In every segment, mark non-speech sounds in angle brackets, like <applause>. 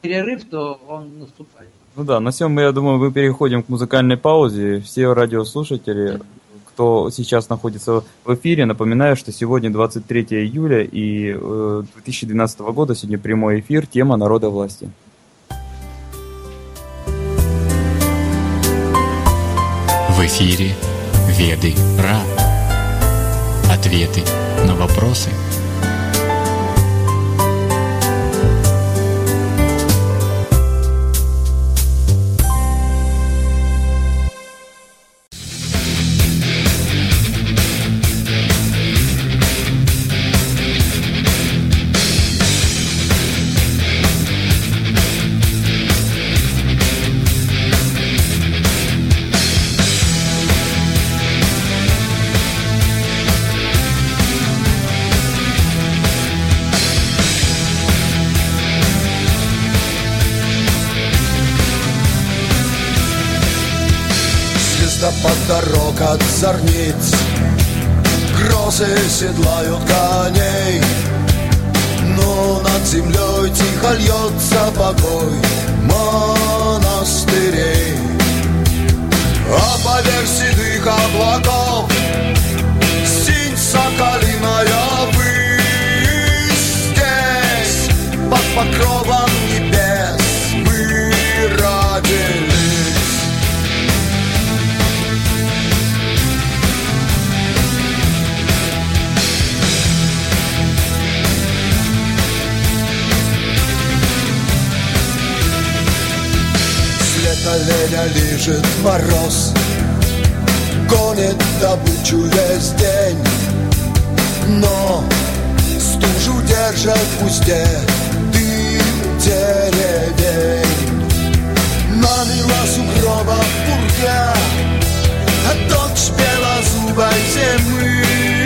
перерыв, то он наступает. Ну да, на всем, я думаю, мы переходим к музыкальной паузе. Все радиослушатели, кто сейчас находится в эфире, напоминаю, что сегодня 23 июля и 2012 э, года, сегодня прямой эфир, тема народа власти. В эфире Веды Ра. Ответы на вопросы – от зорниц. Грозы седлают коней Но над землей тихо льется покой монастырей. А поверх седых облаков Синь соколиная высь Здесь под покровом оленя лежит мороз Гонит добычу весь день. Но стужу держат в узде Дым деревень. Намила сугроба буря А дочь белозубой зимы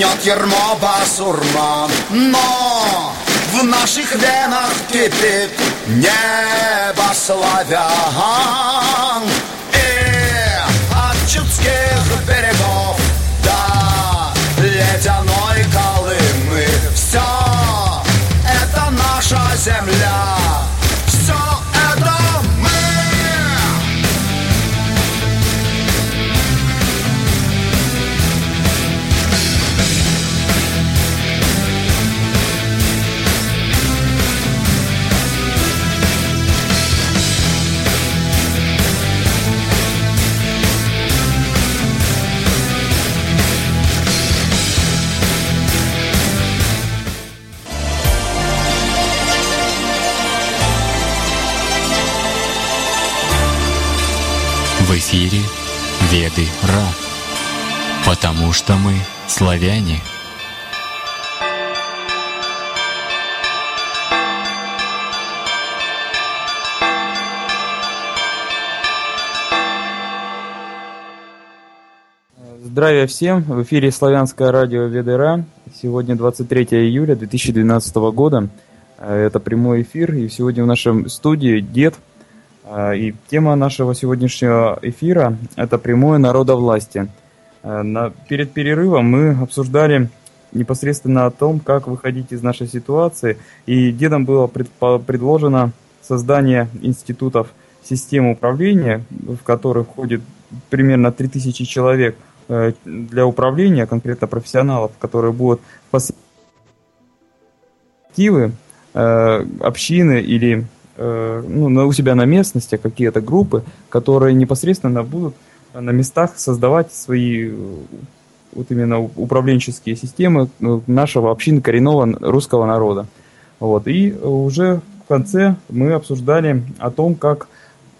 Гнет ермо басурман Но в наших венах кипит небо славян И от чудских берегов до ледяной Колымы Все это наша земля Веды Ра. Потому что мы славяне. Здравия всем! В эфире Славянское радио Ведера. Сегодня 23 июля 2012 года. Э, это прямой эфир, и сегодня в нашем студии дед. Э, и тема нашего сегодняшнего эфира – это прямое народовластие. На, перед перерывом мы обсуждали непосредственно о том, как выходить из нашей ситуации, и дедом было пред, предложено создание институтов системы управления, в которые входит примерно 3000 человек – Э, для управления, конкретно профессионалов, которые будут перспективы э, общины или э, ну, у себя на местности какие-то группы, которые непосредственно будут на местах создавать свои вот именно управленческие системы нашего общины коренного русского народа. Вот. И уже в конце мы обсуждали о том, как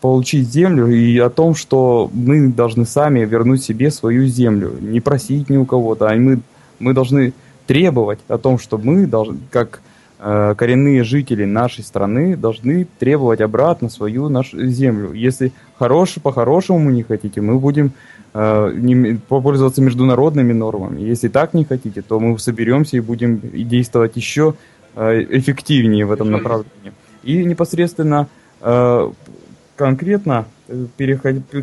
получить землю и о том, что мы должны сами вернуть себе свою землю, не просить ни у кого-то, а мы, мы должны требовать о том, что мы должны, как э, коренные жители нашей страны, должны требовать обратно свою нашу землю. Если хорош, по-хорошему не хотите, мы будем э, не, попользоваться международными нормами. Если так не хотите, то мы соберемся и будем действовать еще э, эффективнее в этом направлении. И непосредственно э, конкретно э,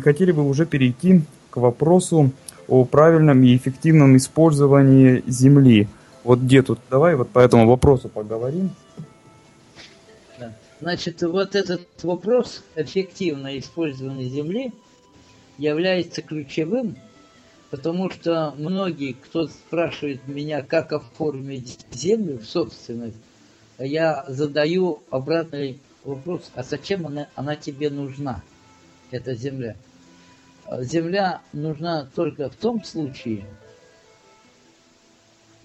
хотели бы уже перейти к вопросу о правильном и эффективном использовании земли. Вот где тут, давай вот по этому вопросу поговорим. Значит, вот этот вопрос эффективное использование земли является ключевым, потому что многие, кто спрашивает меня, как оформить землю в собственность, я задаю обратный вопрос, а зачем она, она тебе нужна, эта земля? Земля нужна только в том случае,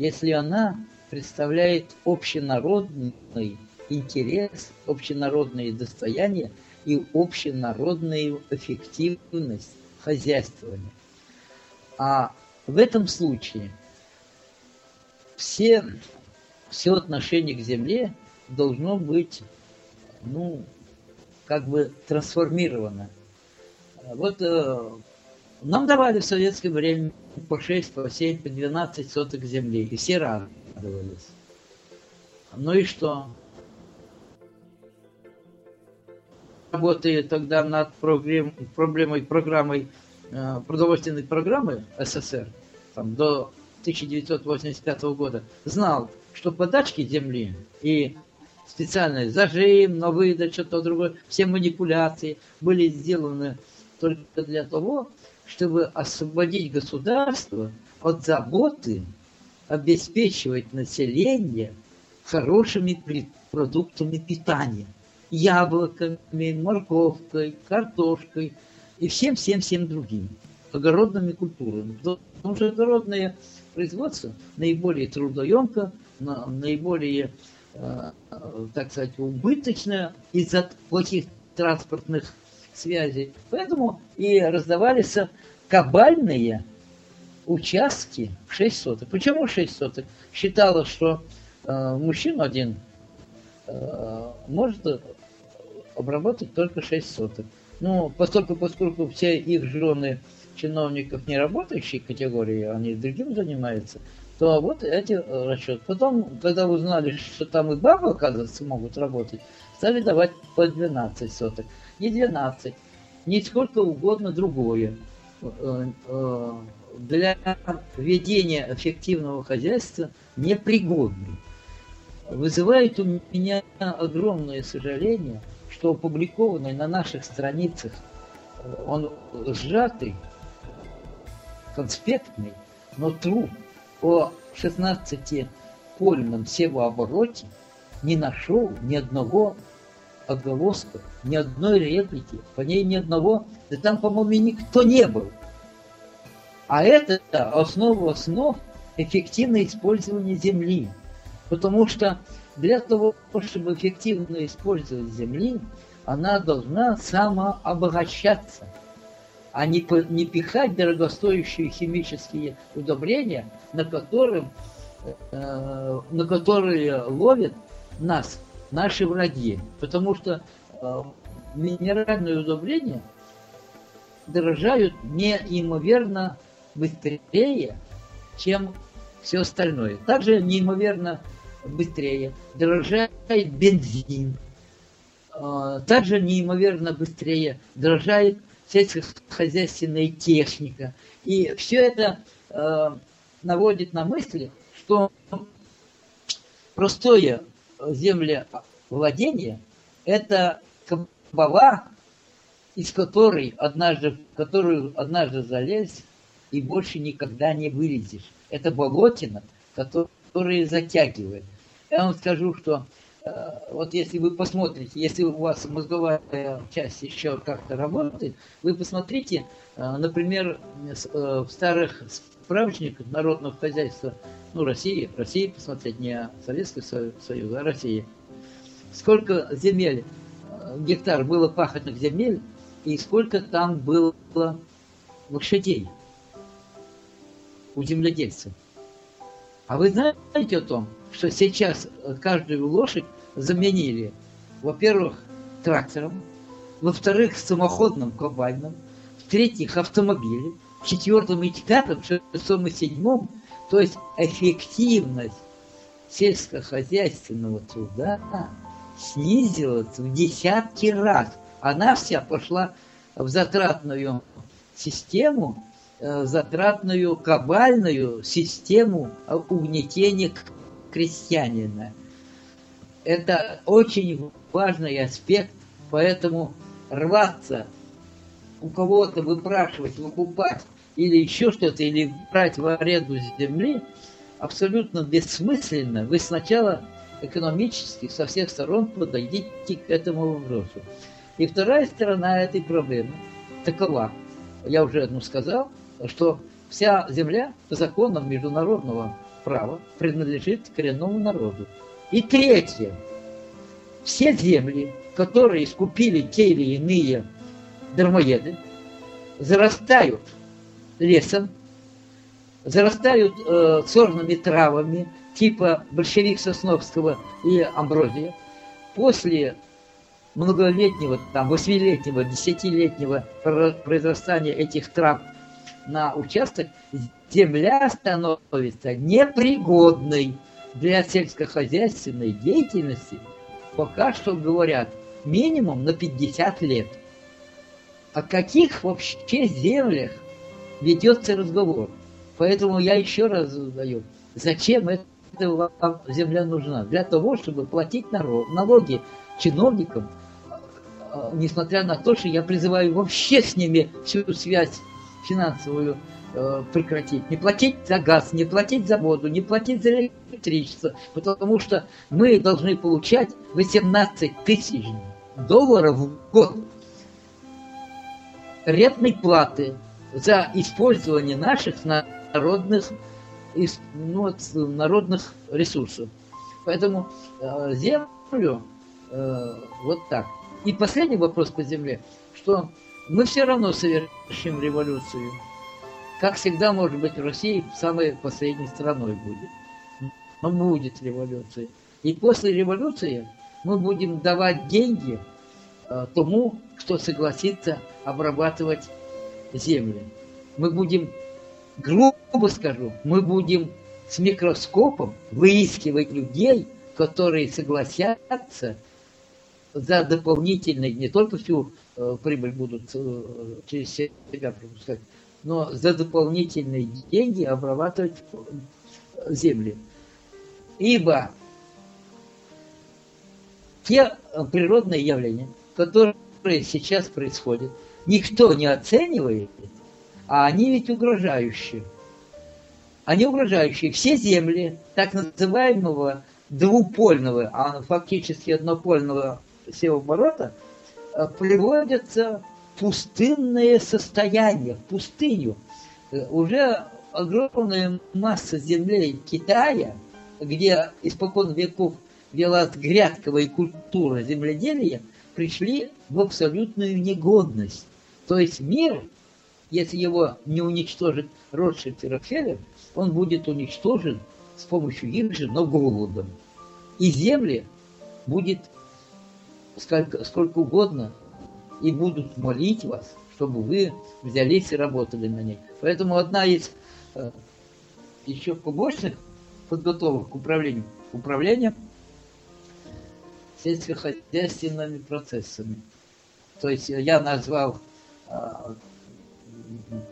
если она представляет общенародный интерес, общенародное достояние и общенародную эффективность хозяйствования. А в этом случае все, все отношение к земле должно быть ну, как бы трансформировано. Вот э, нам давали в советское время по 6, по 7, по 12 соток земли, и все радовались. Ну и что? Работая тогда над проблем, проблемой, программой, э, продовольственной программы СССР, там, до 1985 года, знал, что подачки земли и специальный зажим на выдачу, что-то другое. Все манипуляции были сделаны только для того, чтобы освободить государство от заботы обеспечивать население хорошими продуктами питания. Яблоками, морковкой, картошкой и всем-всем-всем другим. Огородными культурами. Потому что огородное производство наиболее трудоемко, наиболее Э, так сказать, убыточно из-за плохих транспортных связей. Поэтому и раздавались кабальные участки в 6 соток. Почему 6 соток? Считалось, что э, мужчина один э, может обработать только 6 соток. Ну, поскольку, поскольку все их жены чиновников не работающей категории, они другим занимаются, то вот эти э, расчеты. Потом, когда узнали, что там и бабы, оказывается, могут работать, стали давать по 12 соток. Не 12, не сколько угодно другое. Э, э, для ведения эффективного хозяйства непригодный. Вызывает у меня огромное сожаление, что опубликованный на наших страницах он сжатый, конспектный, но труд о 16-польном севообороте не нашел ни одного оголоска, ни одной реплики, по ней ни одного, да там, по-моему, никто не был. А это основа основ эффективное использование земли. Потому что для того, чтобы эффективно использовать земли, она должна самообогащаться. а не, не пихать дорогостоящие химические удобрения, на которым э, на которые ловят нас наши враги. Потому что минеральные удобрения дорожают неимоверно быстрее, чем все остальное. Также неимоверно быстрее дорожает бензин. Э, Также неимоверно быстрее дорожает сельскохозяйственная техника. И все это э, наводит на мысли, что простое землевладение – это кабала, из которой однажды, в которую однажды залез и больше никогда не вылезешь. Это болотина, которая затягивает. Я вам скажу, что э, вот если вы посмотрите, если у вас мозговая часть еще как-то работает, вы посмотрите, э, например, э, в старых справочниках народного хозяйства, ну, России, России посмотреть, не Советский Со- Союз, а России. Сколько земель, гектар было пахотных земель, и сколько там было лошадей у земледельцев. А вы знаете о том, что сейчас каждую лошадь заменили, во-первых, трактором, во-вторых, самоходным комбайном, в-третьих, автомобилем, в четвертом и пятом, в шестом и седьмом, то есть эффективность сельскохозяйственного труда снизилась в десятки раз. Она вся пошла в затратную систему, э, затратную кабальную систему угнетения крестьянина. Это очень важный аспект, поэтому рваться, у кого-то выпрашивать, выкупать или еще что-то, или брать в аренду земли, абсолютно бессмысленно. Вы сначала экономически со всех сторон подойдите к этому вопросу. И вторая сторона этой проблемы такова. Я уже одну сказал, что вся земля по законам международного права принадлежит коренному народу. И третье. Все земли, которые скупили те или иные дармоеды, зарастают лесом, зарастают э, сорными травами типа большевик Сосновского и Амброзия. После многолетнего, там, восьмилетнего, десятилетнего про- произрастания этих трав на участок, земля становится непригодной для сельскохозяйственной деятельности, пока что говорят, минимум на 50 лет. О каких вообще землях ведется разговор? Поэтому я еще раз задаю, зачем эта вам земля нужна? Для того, чтобы платить налоги чиновникам, э, несмотря на то, что я призываю вообще с ними всю связь финансовую э, прекратить. Не платить за газ, не платить за воду, не платить за электричество, потому что мы должны получать 18 тысяч долларов в год рентной платы за использование наших народных, ис- ну, вот, народных ресурсов. Поэтому э, землю э, вот так. И последний вопрос по земле, что мы все равно совершим революцию. Как всегда, может быть, Россия самой последней страной будет. Но будет революция. И после революции мы будем давать деньги э, тому, кто согласится обрабатывать землю. Мы будем, грубо скажу, мы будем с микроскопом выискивать людей, которые согласятся за дополнительный, не только всю э, прибыль будут э, через себя пропускать, но за дополнительные деньги обрабатывать э, земли. Ибо те э, природные явления, которые сейчас происходят, никто не оценивает, а они ведь угрожающие. Они угрожающие. Все земли так называемого двупольного, а фактически однопольного севооборота э, приводятся в пустынное состояние, в пустыню. Э, Уже огромная масса землей Китая, где испокон веков велась грядковая культура земледелия, пришли в абсолютную негодность. То есть мир если его не уничтожит Ротшильд и Рокфеллер, он будет уничтожен с помощью их же, но голодом. И земли будет сколько, сколько угодно, и будут молить вас, чтобы вы взялись и работали на ней. Поэтому одна из э, еще побочных подготовок к управлению, управление сельскохозяйственными процессами. То есть я назвал э,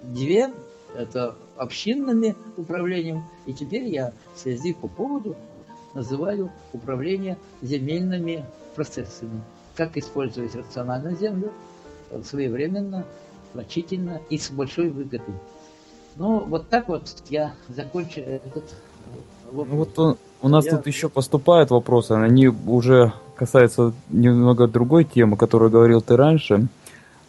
две, это общинными управлением, и теперь я в связи по поводу называю управление земельными процессами. Как использовать рационально землю своевременно, значительно и с большой выгодой. Ну, вот так вот я закончу этот вопрос. Ну, вот он, у нас я... тут еще поступают вопросы, они уже касаются немного другой темы, которую говорил ты раньше.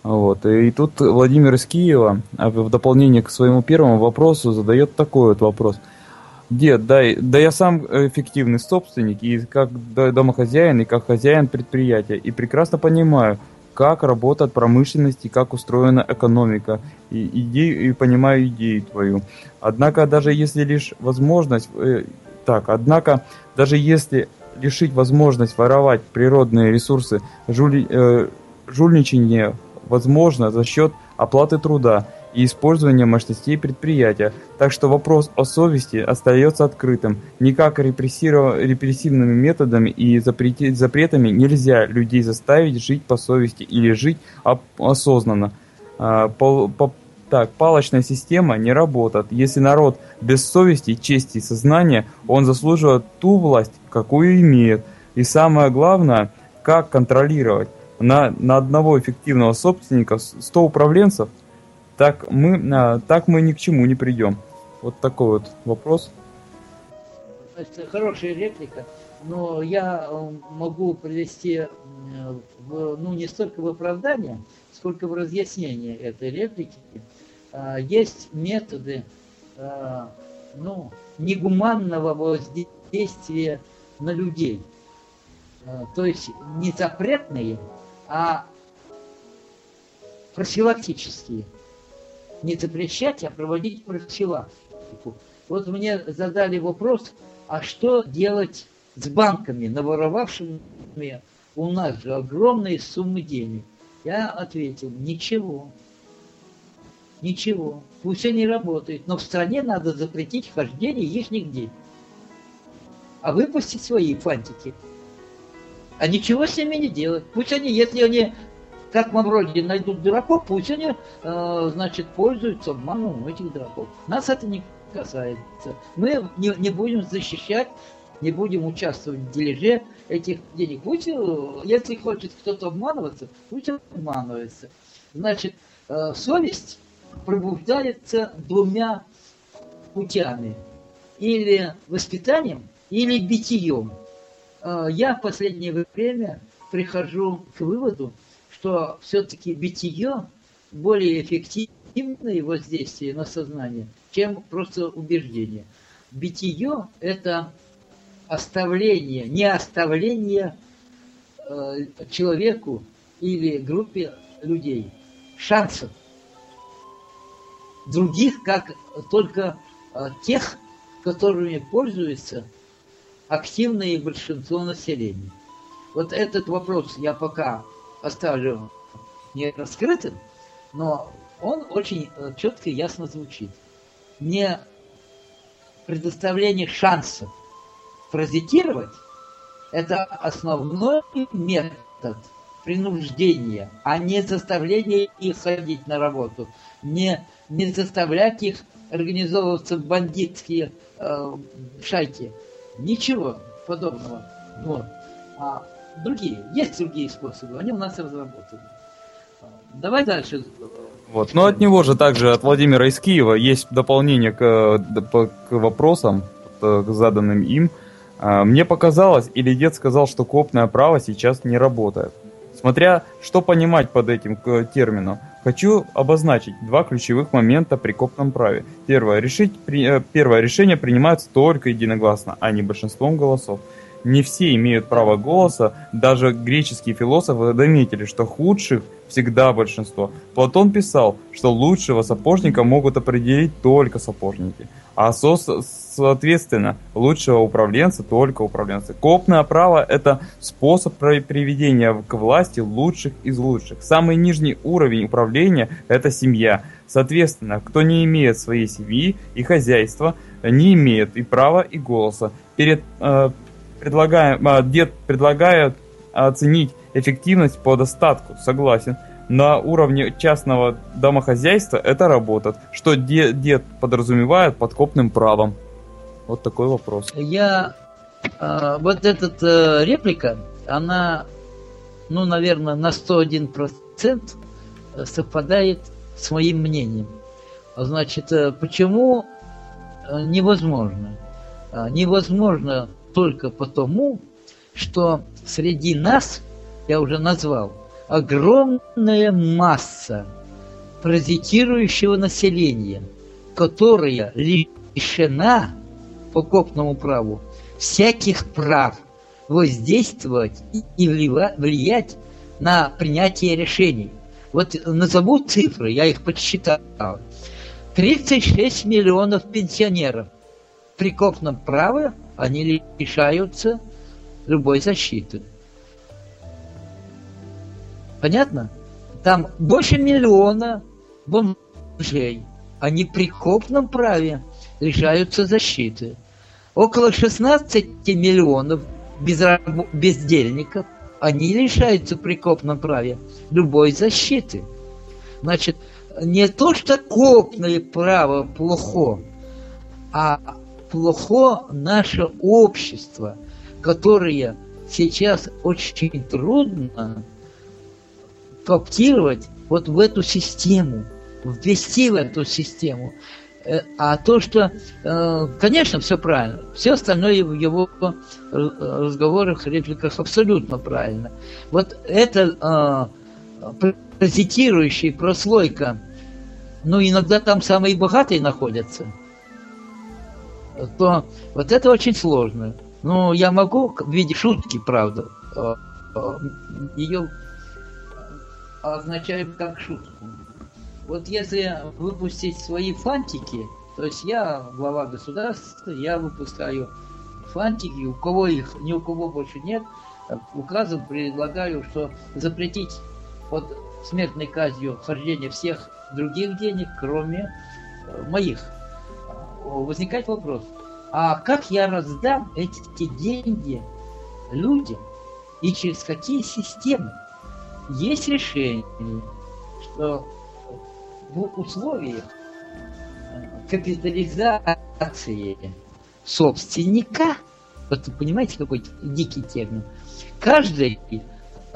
Вот. И тут Владимир из Киева, а в дополнение к своему первому вопросу, задает такой вот вопрос. Дед, да, да я сам эффективный собственник, и как домохозяин, и как хозяин предприятия, и прекрасно понимаю, как работает промышленность и как устроена экономика, и, идею, и понимаю идею твою. Однако, даже если лишь возможность, э, так, однако, даже если лишить возможность воровать природные ресурсы, жули, э, жульничание возможно за счет оплаты труда и использования мощностей предприятия, так что вопрос о совести остается открытым. Никак репрессивными методами и запретами нельзя людей заставить жить по совести или жить осознанно. А, по, по, так, палочная система не работает. Если народ без совести, чести и сознания, он заслуживает ту власть, какую имеет. И самое главное, как контролировать на, на одного эффективного собственника 100 управленцев, так мы, а, так мы ни к чему не придем. Вот такой вот вопрос. Это хорошая реплика, но я э, могу привести э, в, ну, не столько в оправдание, сколько в разъяснение этой реплики. А, есть методы а, ну, негуманного воздействия на людей. То есть не запретные, а профилактические. Не запрещать, а проводить профилактику. Вот мне задали вопрос, а что делать с банками, наворовавшими у нас же огромные суммы денег? Я ответил, ничего. Ничего. Пусть они работают, но в стране надо запретить хождение их нигде. А выпустить свои фантики – а ничего с ними не делать. Пусть они, если они как Мавроди найдут дураков, пусть они, э, значит, пользуются обманом этих дураков. Нас это не касается. Мы не, не будем защищать, не будем участвовать в дележе этих денег. Пусть, э, если хочет кто-то обманываться, пусть обманывается. Значит, э, совесть пробуждается двумя путями. Или воспитанием, или битием. Э, я в последнее время прихожу к выводу, что все-таки битие более эффективное воздействие на сознание, чем просто убеждение. Битие – это оставление, не оставление э, человеку или группе людей шансов других, как только э, тех, которыми активное большинство населения. Вот этот вопрос я пока оставлю не раскрытым, но он очень э, четко и ясно звучит. Не предоставление шансов паразитировать – это основной метод принуждения, а не заставление их ходить на работу, не, не заставлять их организовываться в бандитские э, шайки. Ничего подобного. Вот. А другие, есть другие способы, они у нас разработаны. Давай дальше. Вот. Но от него же также, от Владимира из Киева, есть дополнение к, к вопросам, к заданным им. А, мне показалось, или дед сказал, что копное право сейчас не работает. Смотря что понимать под этим термином. Хочу обозначить два ключевых момента при копном праве. Первое. Решить, при, э, первое решение принимается только единогласно, а не большинством голосов. Не все имеют право голоса, даже греческие философы заметили, что худших всегда большинство. Платон писал, что лучшего сапожника могут определить только сапожники. А со соответственно, лучшего управленца только управленцы. Копное право – это способ приведения к власти лучших из лучших. Самый нижний уровень управления – это семья. Соответственно, кто не имеет своей семьи и хозяйства, не имеет и права, и голоса. Перед, э, предлагаем, э, дед предлагает оценить эффективность по достатку, согласен. На уровне частного домохозяйства это работает, что дед, дед подразумевает под копным правом. Вот такой вопрос. Я э, вот эта э, реплика, она, ну, наверное, на 101% совпадает с моим мнением. Значит, э, почему э, невозможно? Э, невозможно только потому, что среди нас, я уже назвал, огромная масса паразитирующего населения, которая лишена по копному праву всяких прав воздействовать и влиять на принятие решений. Вот назову цифры, я их подсчитал. 36 миллионов пенсионеров. При копном праве они лишаются любой защиты. Понятно? Там больше миллиона бомжей. Они при копном праве лишаются защиты около 16 миллионов безраб... бездельников, они лишаются при копном праве любой защиты. Значит, не то, что копное право плохо, а плохо наше общество, которое сейчас очень трудно коптировать вот в эту систему, ввести в эту систему. Э, а то, что, э, конечно, все правильно. Все остальное в его разговорах, репликах абсолютно правильно. Вот это э, паразитирующая прослойка, ну, иногда там самые богатые находятся, то вот это очень сложно. Ну, я могу в виде шутки, правда, ее означаю как шутку. Вот если выпустить свои фантики, то есть я глава государства, я выпускаю фантики, у кого их, ни у кого больше нет, указом предлагаю, что запретить под смертной казнью хождение всех других денег, кроме э, моих. Возникает вопрос, а как я раздам эти деньги людям и через какие системы? Есть решение, что в условиях э, капитализации собственника, вот понимаете, какой дикий термин, каждый э,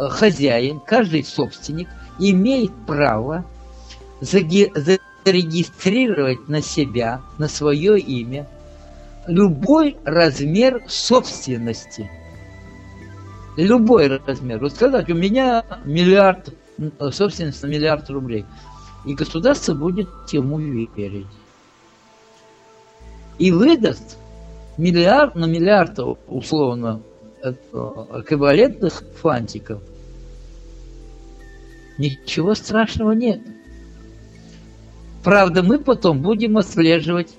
хозяин, каждый собственник имеет право зарегистрировать на себя, на свое имя, любой размер собственности. Любой размер. Вот сказать, у меня миллиард, собственность на миллиард рублей – и государство будет ему верить. И выдаст миллиард на миллиард, условно, эквивалентных фантиков. Ничего страшного нет. Правда, мы потом будем отслеживать,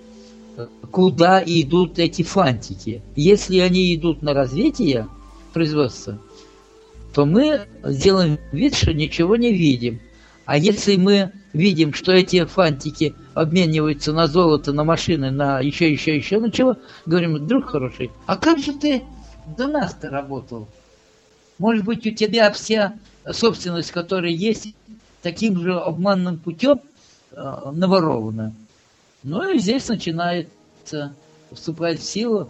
куда идут эти фантики. Если они идут на развитие производства, то мы сделаем вид, что ничего не видим. А если мы видим, что эти фантики обмениваются на золото, на машины, на еще, еще, еще, ну чего, говорим, друг хороший, а как же ты до нас-то работал? Может быть, у тебя вся собственность, которая есть, таким же обманным путем э, наворована. Ну и здесь начинается вступать в силу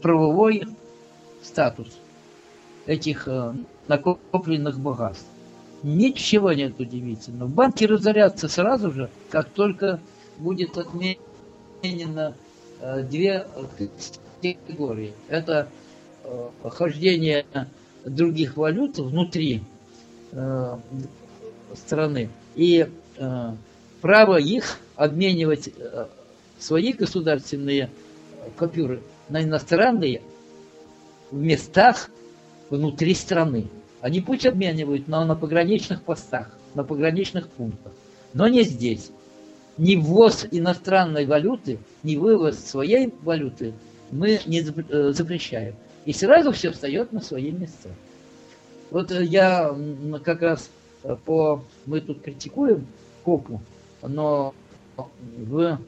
правовой статус этих э, накопленных богатств. Ничего нет удивительного. Банки разорятся сразу же, как только будет отменено э, две категории. Это э, хождение других валют внутри э, страны и э, право их обменивать э, свои государственные купюры на иностранные в местах внутри страны. Они пусть обменивают, но на пограничных постах. на пограничных пунктах. Но не здесь. Ни ввоз иностранной валюты, ни вывоз своей валюты мы не э, запрещаем. И сразу все встает на свои места. Вот э, я как раз э, по... Мы тут критикуем КОПу, но в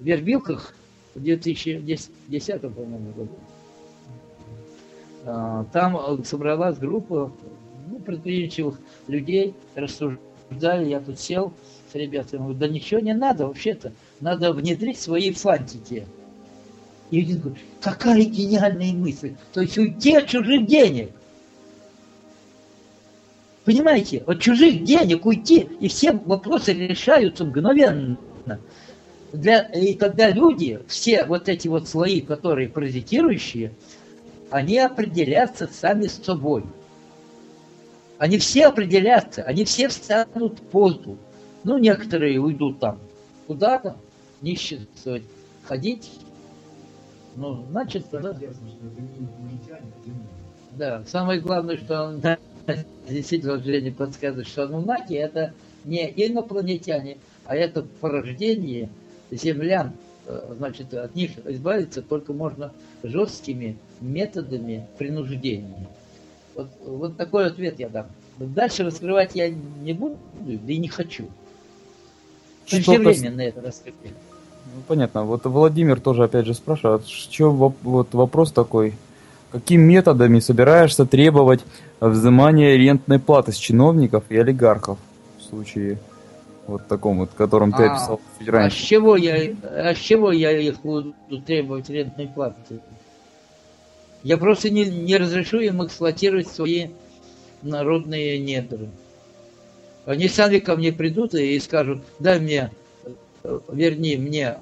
Вербилках в 2010, по-моему, году там собралась группа ну, предприимчивых людей, рассуждали, я тут сел с ребятами, говорю, да ничего не надо вообще-то, надо внедрить свои фантики. И один говорит, какая гениальная мысль, то есть уйти от чужих денег. Понимаете, от чужих денег уйти, и все вопросы решаются мгновенно. Для, и тогда люди, все вот эти вот слои, которые паразитирующие, они определятся сами с собой. Они все определятся, они все встанут в позу. Ну, некоторые уйдут там куда-то, нищенствовать, ходить. Ну, значит, да. Да, самое главное, что он действительно Женя подсказывает, что анунаки это не инопланетяне, а это порождение землян. Э, значит, от них избавиться только можно жесткими методами принуждения. Вот, вот такой ответ я дам. Дальше раскрывать я не буду, да и не хочу. Преждевременно это раскрыть. Ну, понятно. Вот Владимир тоже опять же спрашивает, что вот вопрос такой. Какими методами собираешься требовать взимания рентной платы с чиновников и олигархов в случае вот таком вот, котором ты а, описал чуть раньше? А с чего я, а с чего я их буду требовать рентной платы? Я просто не, не разрешу им эксплуатировать свои народные недра. Они сами ко мне придут и скажут, дай мне, верни мне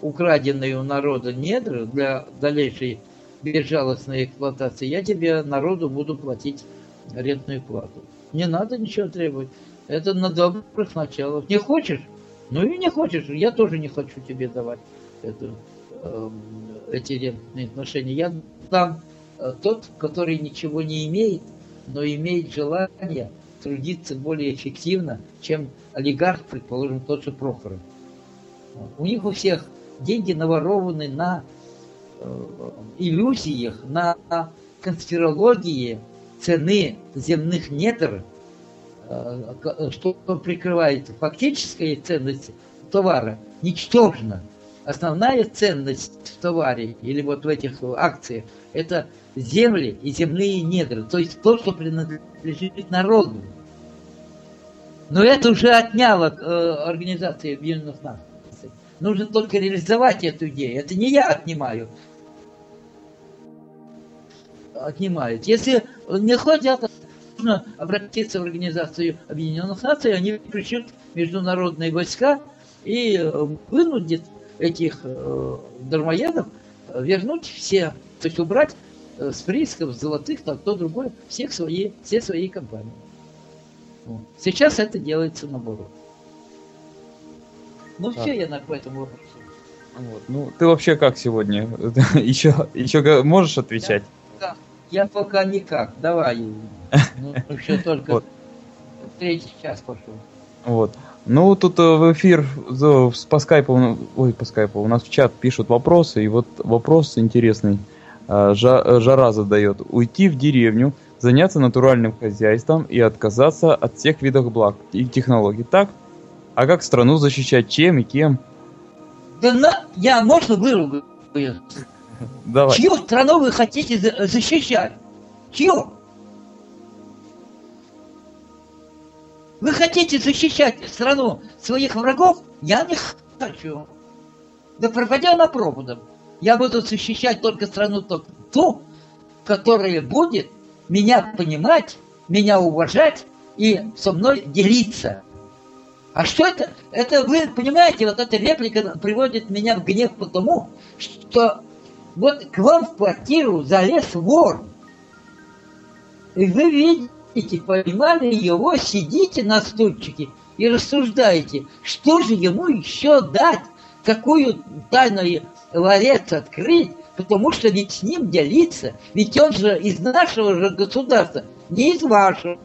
украденные у народа недра для дальнейшей безжалостной эксплуатации, я тебе, народу, буду платить рентную плату. Не надо ничего требовать. Это на добрых началах. Не хочешь? Ну и не хочешь. Я тоже не хочу тебе давать эту, э, эти рентные отношения. Я там э, тот, который ничего не имеет, но имеет желание трудиться более эффективно, чем олигарх, предположим, тот же Прохоров. У них у всех деньги наворованы на э, иллюзиях, на конспирологии цены земных недр, что прикрывает фактическая ценность товара, ничтожно. Основная ценность в товаре или вот в этих акциях – это земли и земные недра, то есть то, что принадлежит народу. Но это уже отняло э, Организация Объединенных Наций. Нужно только реализовать эту идею. Это не я отнимаю. Отнимают. Если не хотят, нужно обратиться в Организацию Объединенных Наций, они пришлют международные войска и э, вынудят этих э, дармоедов вернуть все, то есть убрать э, с приисков золотых, там то другое, всех свои, все свои компании. Вот. Сейчас это делается наоборот. Ну все, я на по этому вопросу. Вот. Ну, ты вообще как сегодня? <laughs> еще, еще можешь отвечать? Да, я пока никак. Давай. <laughs> Ну, еще только вот. третий час пошел. Вот. Ну, тут э, в эфир по скайпу, ой, по скайпу, у нас в чат пишут вопросы, и вот вопрос интересный. Э, э, жара задает. Уйти в деревню, заняться натуральным хозяйством и отказаться от всех видов благ и технологий. Так? А как страну защищать? Чем и кем? Да на... Я можно выругаю? <laughs> Давай. Чью страну вы хотите защищать? Чью? Вы хотите защищать страну своих врагов? Я не хочу. Да пропадя на пропадом. Я буду защищать только страну ту, которая будет меня понимать, меня уважать и со мной делиться. А что это? Это вы понимаете, вот эта реплика приводит меня в гнев потому, что вот к вам в квартиру залез вор. И вы видите, поймали его, сидите на стульчике и рассуждаете, что же ему еще дать, какую тайную ларец открыть, потому что ведь с ним делиться, ведь он же из нашего же государства, не из вашего.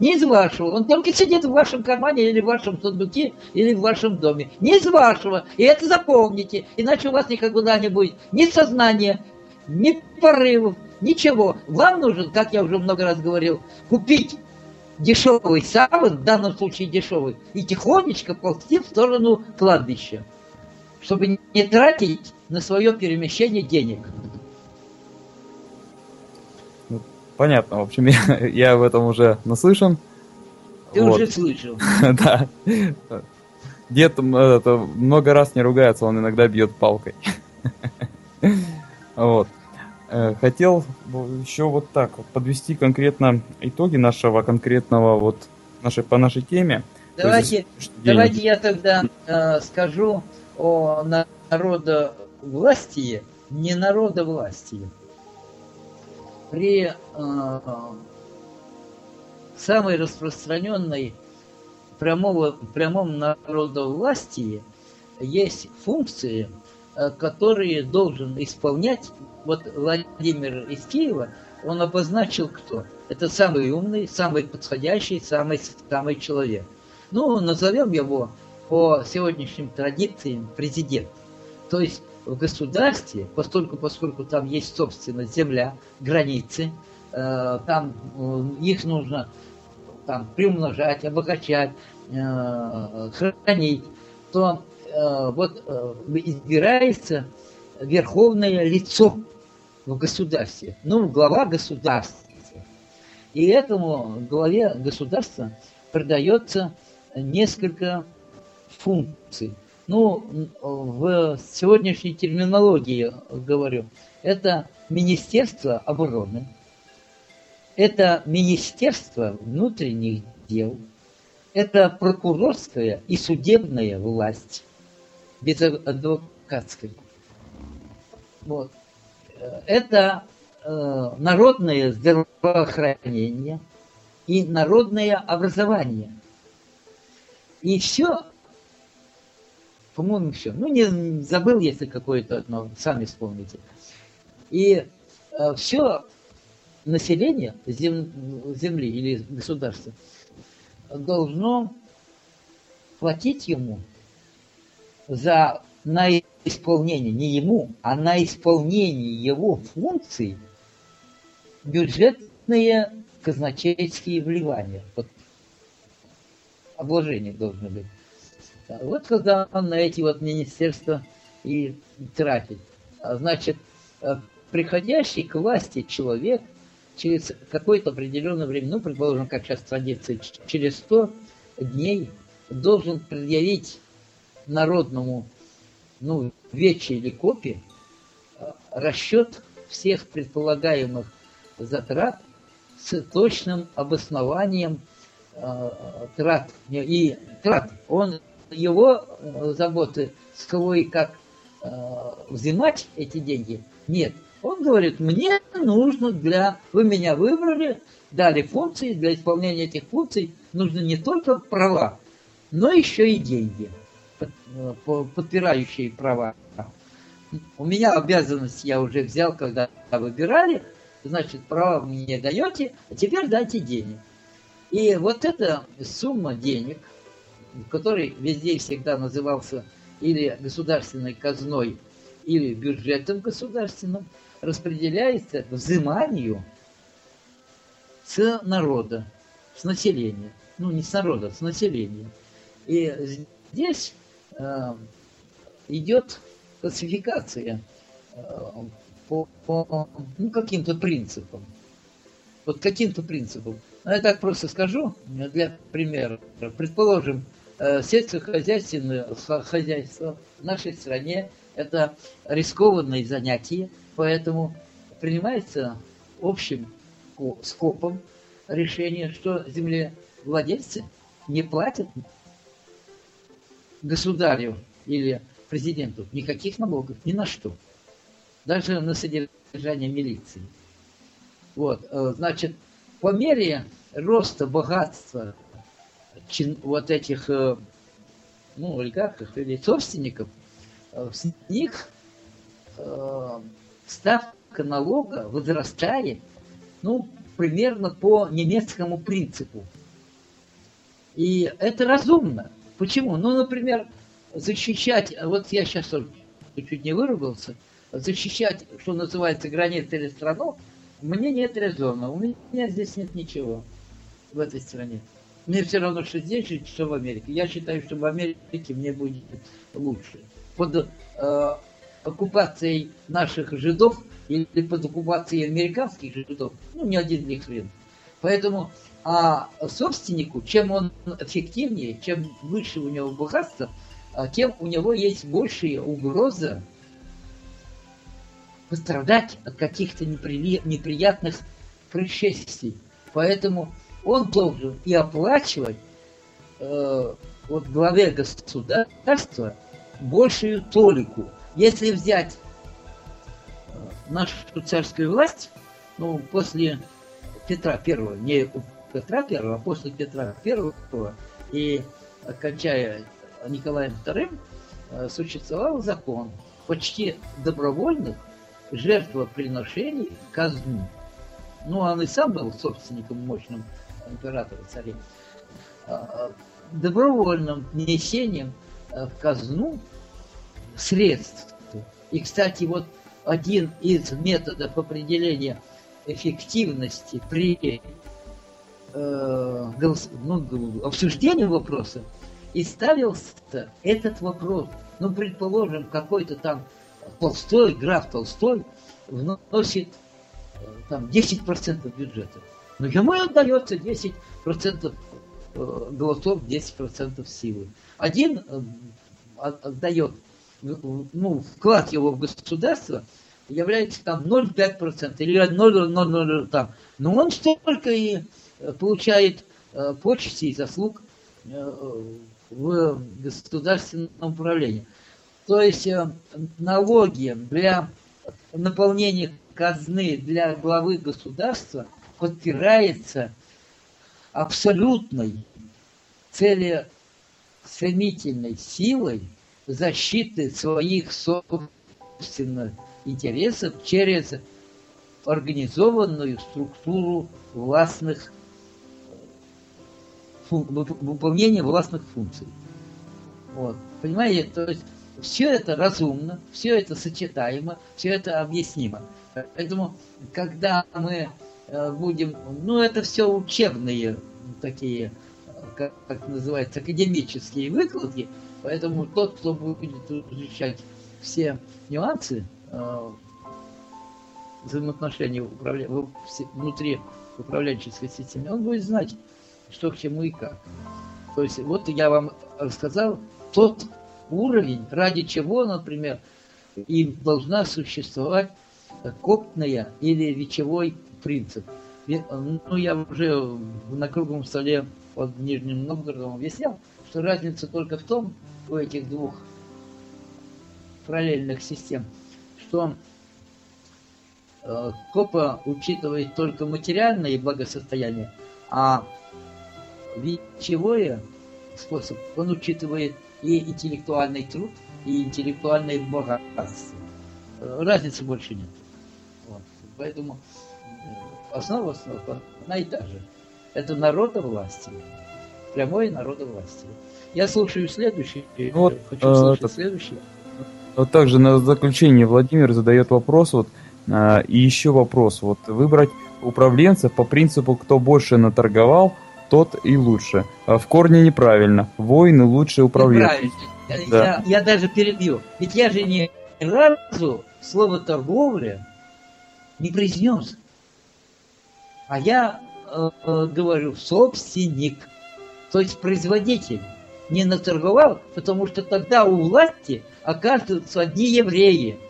Не из вашего. Он только сидит в вашем кармане или в вашем сундуке, или в вашем доме. Не из вашего. И это запомните. Иначе у вас никогда не будет ни сознания, ни порывов, ничего. Вам нужно, как я уже много раз говорил, купить дешевый саван, в данном случае дешевый, и тихонечко ползти в сторону кладбища, чтобы не тратить на свое перемещение денег. Понятно, в общем, <laughs> я, я в этом уже наслышан. Ты вот. уже слышал. <laughs> да. Дед это, много раз не ругается, он иногда бьет палкой. <laughs> вот. Э, хотел еще вот так вот подвести конкретно итоги нашего конкретного вот нашей по нашей теме. Давайте, давайте я тогда э, скажу о народовластии, не народовластии при э, самой распространенной прямого, прямом народовластии есть функции, э, которые должен исполнять, вот Владимир из Киева, он обозначил кто? Это самый умный, самый подходящий, самый, самый человек. Ну, назовем его по сегодняшним традициям президент. То есть в государстве, поскольку, поскольку там есть собственность, земля, границы, э, там э, их нужно там, приумножать, обогащать, э, хранить, то э, вот э, избирается верховное лицо в государстве, ну, глава государства. И этому главе государства продается несколько функций ну, в сегодняшней терминологии говорю, это Министерство обороны, это Министерство внутренних дел, это прокурорская и судебная власть, без адвокатской. Вот. Это э, народное здравоохранение и народное образование. И все по-моему, все. Ну, не забыл, если какое-то одно, сами вспомните. И э, все население зем, земли или государства должно платить ему за на исполнение, не ему, а на исполнение его функций бюджетные казначейские вливания. Вот обложения должны быть. Вот когда он на эти вот министерства и тратит. А значит, э, приходящий к власти человек через какое-то определенное время, ну, предположим, как сейчас традиция, через 100 дней должен предъявить народному, ну, вече или копе э, расчет всех предполагаемых затрат с точным обоснованием э, трат. И трат, он его э, заботы, с кого и как э, взимать эти деньги, нет. Он говорит, мне нужно для... Вы меня выбрали, дали функции, для исполнения этих функций нужны не только права, но еще и деньги, э, подпирающие права. У меня обязанность я уже взял, когда выбирали, значит, права мне даете, а теперь дайте денег. И вот эта сумма денег – который везде всегда назывался или государственной казной, или бюджетом государственным, распределяется взиманию с народа, с населения. Ну, не с народа, с населения. И здесь э, идет классификация э, по, по ну, каким-то принципам. Вот каким-то принципам. Ну, я так просто скажу для примера. Предположим, сельскохозяйственное хозяйство в нашей стране – это рискованное занятие, поэтому принимается общим скопом решение, что землевладельцы не платят государю или президенту никаких налогов, ни на что. Даже на содержание милиции. Вот, э, значит, по мере роста богатства чин, вот этих э, ну, олигархов или собственников, э, с них э, ставка налога возрастает, ну, примерно по немецкому принципу. И это разумно. Почему? Ну, например, защищать, вот я сейчас чуть не выругался, защищать, что называется, границы или страну, мне нет резона. У меня здесь нет ничего в этой стране. Мне все равно, что здесь жить, что в Америке. Я считаю, что в Америке мне будет лучше. Под э, оккупацией наших жидов или под оккупацией американских жидов, ну, ни один не хрен. Поэтому а собственнику, чем он эффективнее, чем выше у него богатство, а тем у него есть большая угроза пострадать от каких-то непри... неприятных происшествий. Поэтому он должен и оплачивать э, вот главе государства большую толику. Если взять э, нашу царскую власть, ну, после Петра Первого, не Петра Первого, а после Петра Первого и окончая Николаем Вторым, э, существовал закон почти добровольных жертвоприношений казну. Ну, он и сам был собственником мощным императора царей. А, добровольным внесением э, в казну средств. И, кстати, вот один из методов определения эффективности при э, ну, обсуждении вопроса и ставился этот вопрос. Ну, предположим, какой-то там Толстой, граф Толстой вносит э, там 10% бюджета. Но ему отдается 10% э, голосов, 10% силы. Один э, отдает, ну, вклад его в государство является там 0,5% или 0,00 там. Но он столько и получает почести и заслуг в государственном управлении. То есть э, налоги для наполнения казны для главы государства подпирается абсолютной целеустремительной силой защиты своих собственных интересов через организованную структуру властных выполнения властных функций. Вот. Понимаете, то есть все это разумно, все это сочетаемо, все это объяснимо. Поэтому, когда мы будем, ну это все учебные такие, как, как называется, академические выкладки, поэтому тот, кто будет изучать все нюансы э, взаимоотношений управля... внутри управленческой системы, он будет знать, что к чему и как. То есть вот я вам рассказал тот уровень, ради чего, например, и должна существовать коптная или вечевой принцип. Ну, я уже на круглом столе под Нижним Новгородом объяснял, что разница только в том, у этих двух параллельных систем, что э, КОПа учитывает только материальное благосостояние, а вечевой способ, он учитывает и интеллектуальный труд, и интеллектуальное богатство. Разницы больше нет. Вот. Поэтому э, основа, основа одна и та же. Это народовластие. Прямое народовластие. Я слушаю следующий. Вот, Хочу э, слушать так, следующий. Вот также на заключение Владимир задает вопрос, вот, э, и еще вопрос, вот выбрать управленцев по принципу, кто больше наторговал, тот и лучше. А в корне неправильно. Воины лучше управленцы. Да. Я, я даже перебью. Ведь я же ни разу слово торговля не произнес. А я э, э, говорю собственник, то есть производитель. Не наторговал, потому что тогда у власти оказываются одни евреи.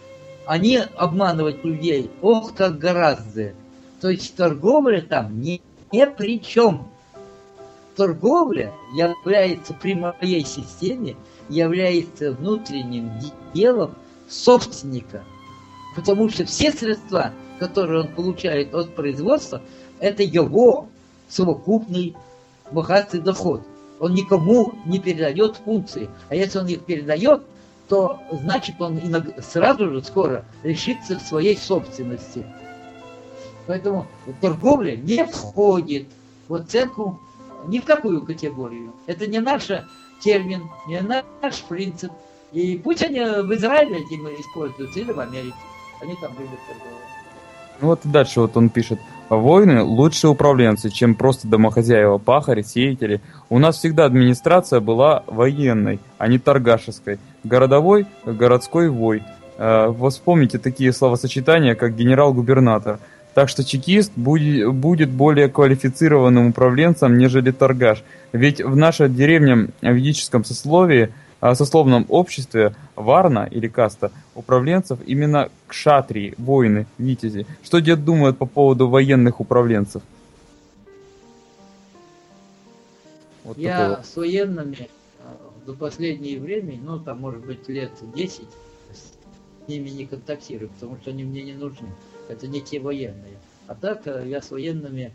Они обманывать людей, ох, как гораздо. То есть торговля там ни, ни при чем торговля является при моей системе, является внутренним делом собственника. Потому что все средства, которые он получает от производства, это его совокупный богатый доход. Он никому не передает функции. А если он их передает, то значит он сразу же скоро лишится своей собственности. Поэтому торговля не входит в оценку ни в какую категорию. Это не наш термин, не наш принцип. И пусть они в Израиле этим используются или в Америке. Они там любят торговать. Ну вот дальше вот он пишет. Воины лучше управленцы, чем просто домохозяева, пахари, сеятели. У нас всегда администрация была военной, а не торгашеской. Городовой – городской вой. Э, вспомните такие словосочетания, как генерал-губернатор. Так что чекист будет, будет более квалифицированным управленцем, нежели торгаш. Ведь в нашей деревне в ведическом сословии – сословном обществе варна или каста управленцев именно кшатрии, воины, витязи. Что дед думает по поводу военных управленцев? Вот Я такого. с военными до последнее время, ну там может быть лет 10, с ними не контактирую, потому что они мне не нужны. Это не те военные. А так э, я с военными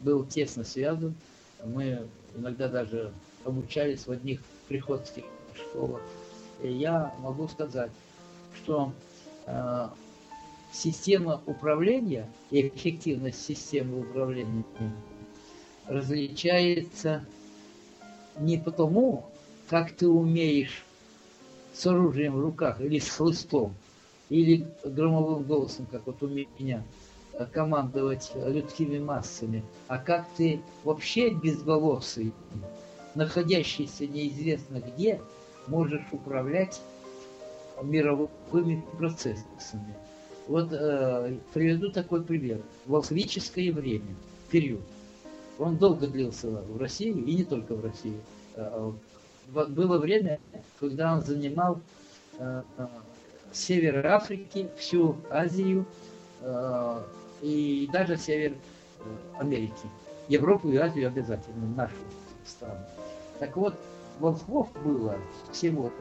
был тесно связан. Мы иногда даже обучались в одних приходских школах, я могу сказать, что э, система управления и эффективность системы управления различается не потому, как ты умеешь с оружием в руках или с хлыстом, или громовым голосом, как вот у меня, командовать людскими массами, а как ты вообще безголосый, находящийся неизвестно где, можешь управлять мировыми процессами. Вот э, приведу такой пример. Волхвическое время, период. Он долго длился в России, и не только в России. Э, было время, когда он занимал э, э, север Африки, всю Азию э, и даже север э, Америки. Европу и Азию обязательно, нашу страну. Так вот, волхвов было всего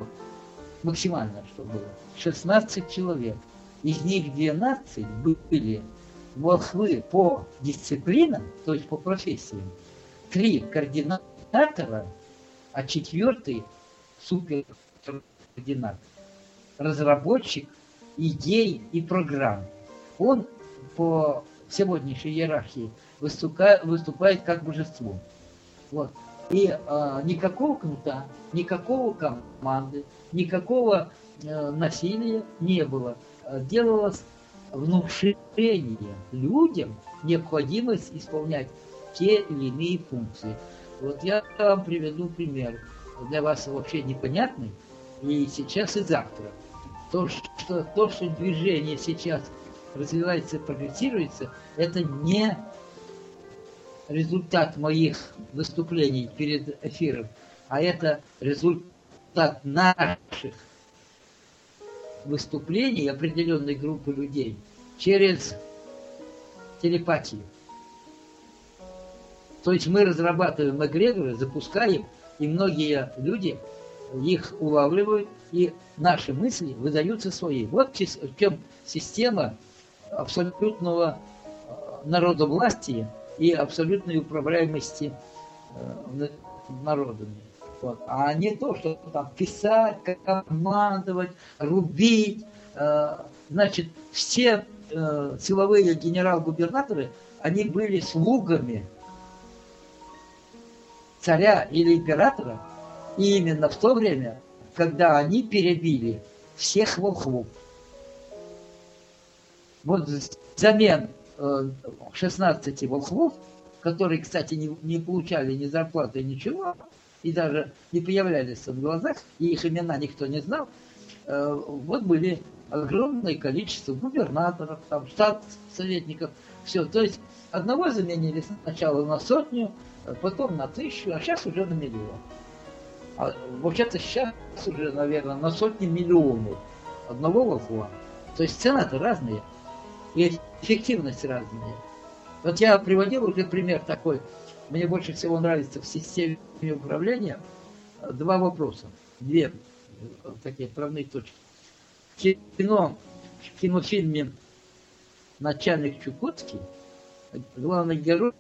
максимально, что было, 16 человек. Из них 12 были волхвы по дисциплинам, то есть по профессиям. Три координатора, а четвертый суперкоординатор. Разработчик идей и программ. Он по сегодняшней иерархии выступает, выступает как божество. Вот. И э, никакого кнута, никакого команды, никакого э, насилия не было. Делалось внушение людям необходимость исполнять те или иные функции. Вот я вам приведу пример. Для вас вообще непонятный. И сейчас, и завтра. То, что, то, что движение сейчас развивается, прогрессируется, это не результат моих выступлений перед эфиром, а это результат наших выступлений определенной группы людей через телепатию. То есть мы разрабатываем эгрегоры, запускаем, и многие люди их улавливают, и наши мысли выдаются свои. Вот в чем система абсолютного народовластия и абсолютной управляемости э, народами. Вот. А не то, что там писать, командовать, рубить. Э, значит, все э, силовые генерал-губернаторы, они были слугами царя или императора, и именно в то время, когда они перебили всех волхвов. Вот взамен 16 э, волхвов, которые, кстати, не, не получали ни зарплаты, ничего, и даже не появлялись в глазах, и их имена никто не знал, э, вот были огромное количество губернаторов, там, штат советников, все. То есть одного заменили сначала на сотню, потом на тысячу, а сейчас уже на миллион. А вообще-то сейчас уже, наверное, на сотни миллионов одного волхва. То есть цены-то разные и эффективность разная. Вот я приводил уже пример такой. Мне больше всего нравится в системе управления два вопроса. Две такие отправные точки. В кино, в кинофильме «Начальник Чукотский» главный герой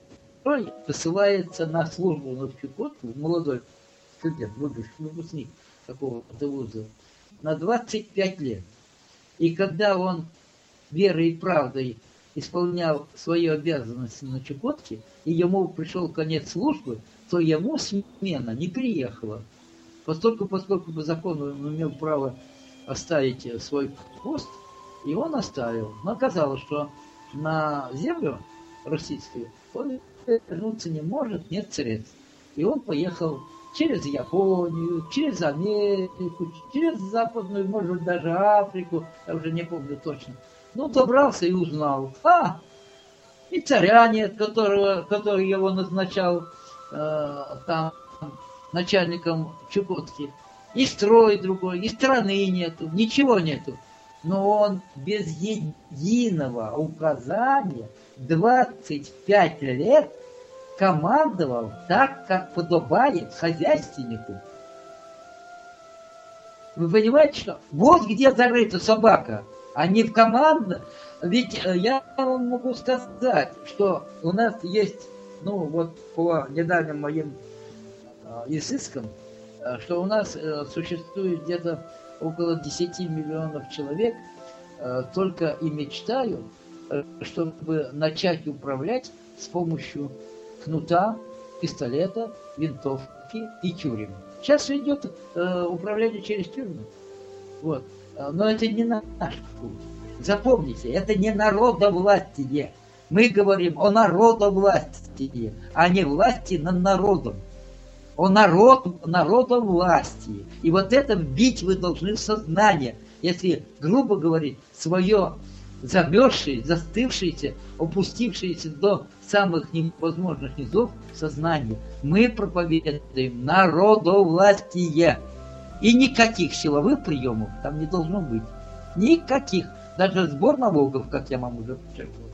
посылается на службу на Чукотку, молодой студент, выпускник такого-то вуза, на 25 лет. И когда он верой и правдой исполнял свои обязанности на Чукотке, и ему пришел конец службы, то ему смена не приехала. Поскольку, поскольку по закону он имел право оставить свой пост, и он оставил. Но оказалось, что на землю российскую он вернуться не может, нет средств. И он поехал через Японию, через Америку, через Западную, может даже Африку, я уже не помню точно. Ну, добрался и узнал. А, и царя нет, которого, который его назначал э, там начальником Чукотки. И строй другой, и страны нету, ничего нету. Но он без единого указания 25 лет командовал так, как подобает хозяйственнику. Вы понимаете, что вот где зарыта собака, а не в команде. Ведь э, я вам могу сказать, что у нас есть, ну вот по недавним моим э, изыскам, э, что у нас существует где-то около 10 миллионов человек, только и мечтают, чтобы начать управлять с помощью кнута, пистолета, винтовки и тюрем. Сейчас идет управление через тюрьму. Вот. Но это не наш путь. Запомните, это не народовластие. Мы говорим о народовластии, а не власти над народом. О народ, народовластии. И вот это бить вы должны в сознание. Если, грубо говорить, свое замерзшее, застывшееся, опустившееся до самых невозможных низов сознания. Мы проповедуем народовластие. И никаких силовых приемов там не должно быть. Никаких. Даже сбор налогов, как я вам уже подчеркнул.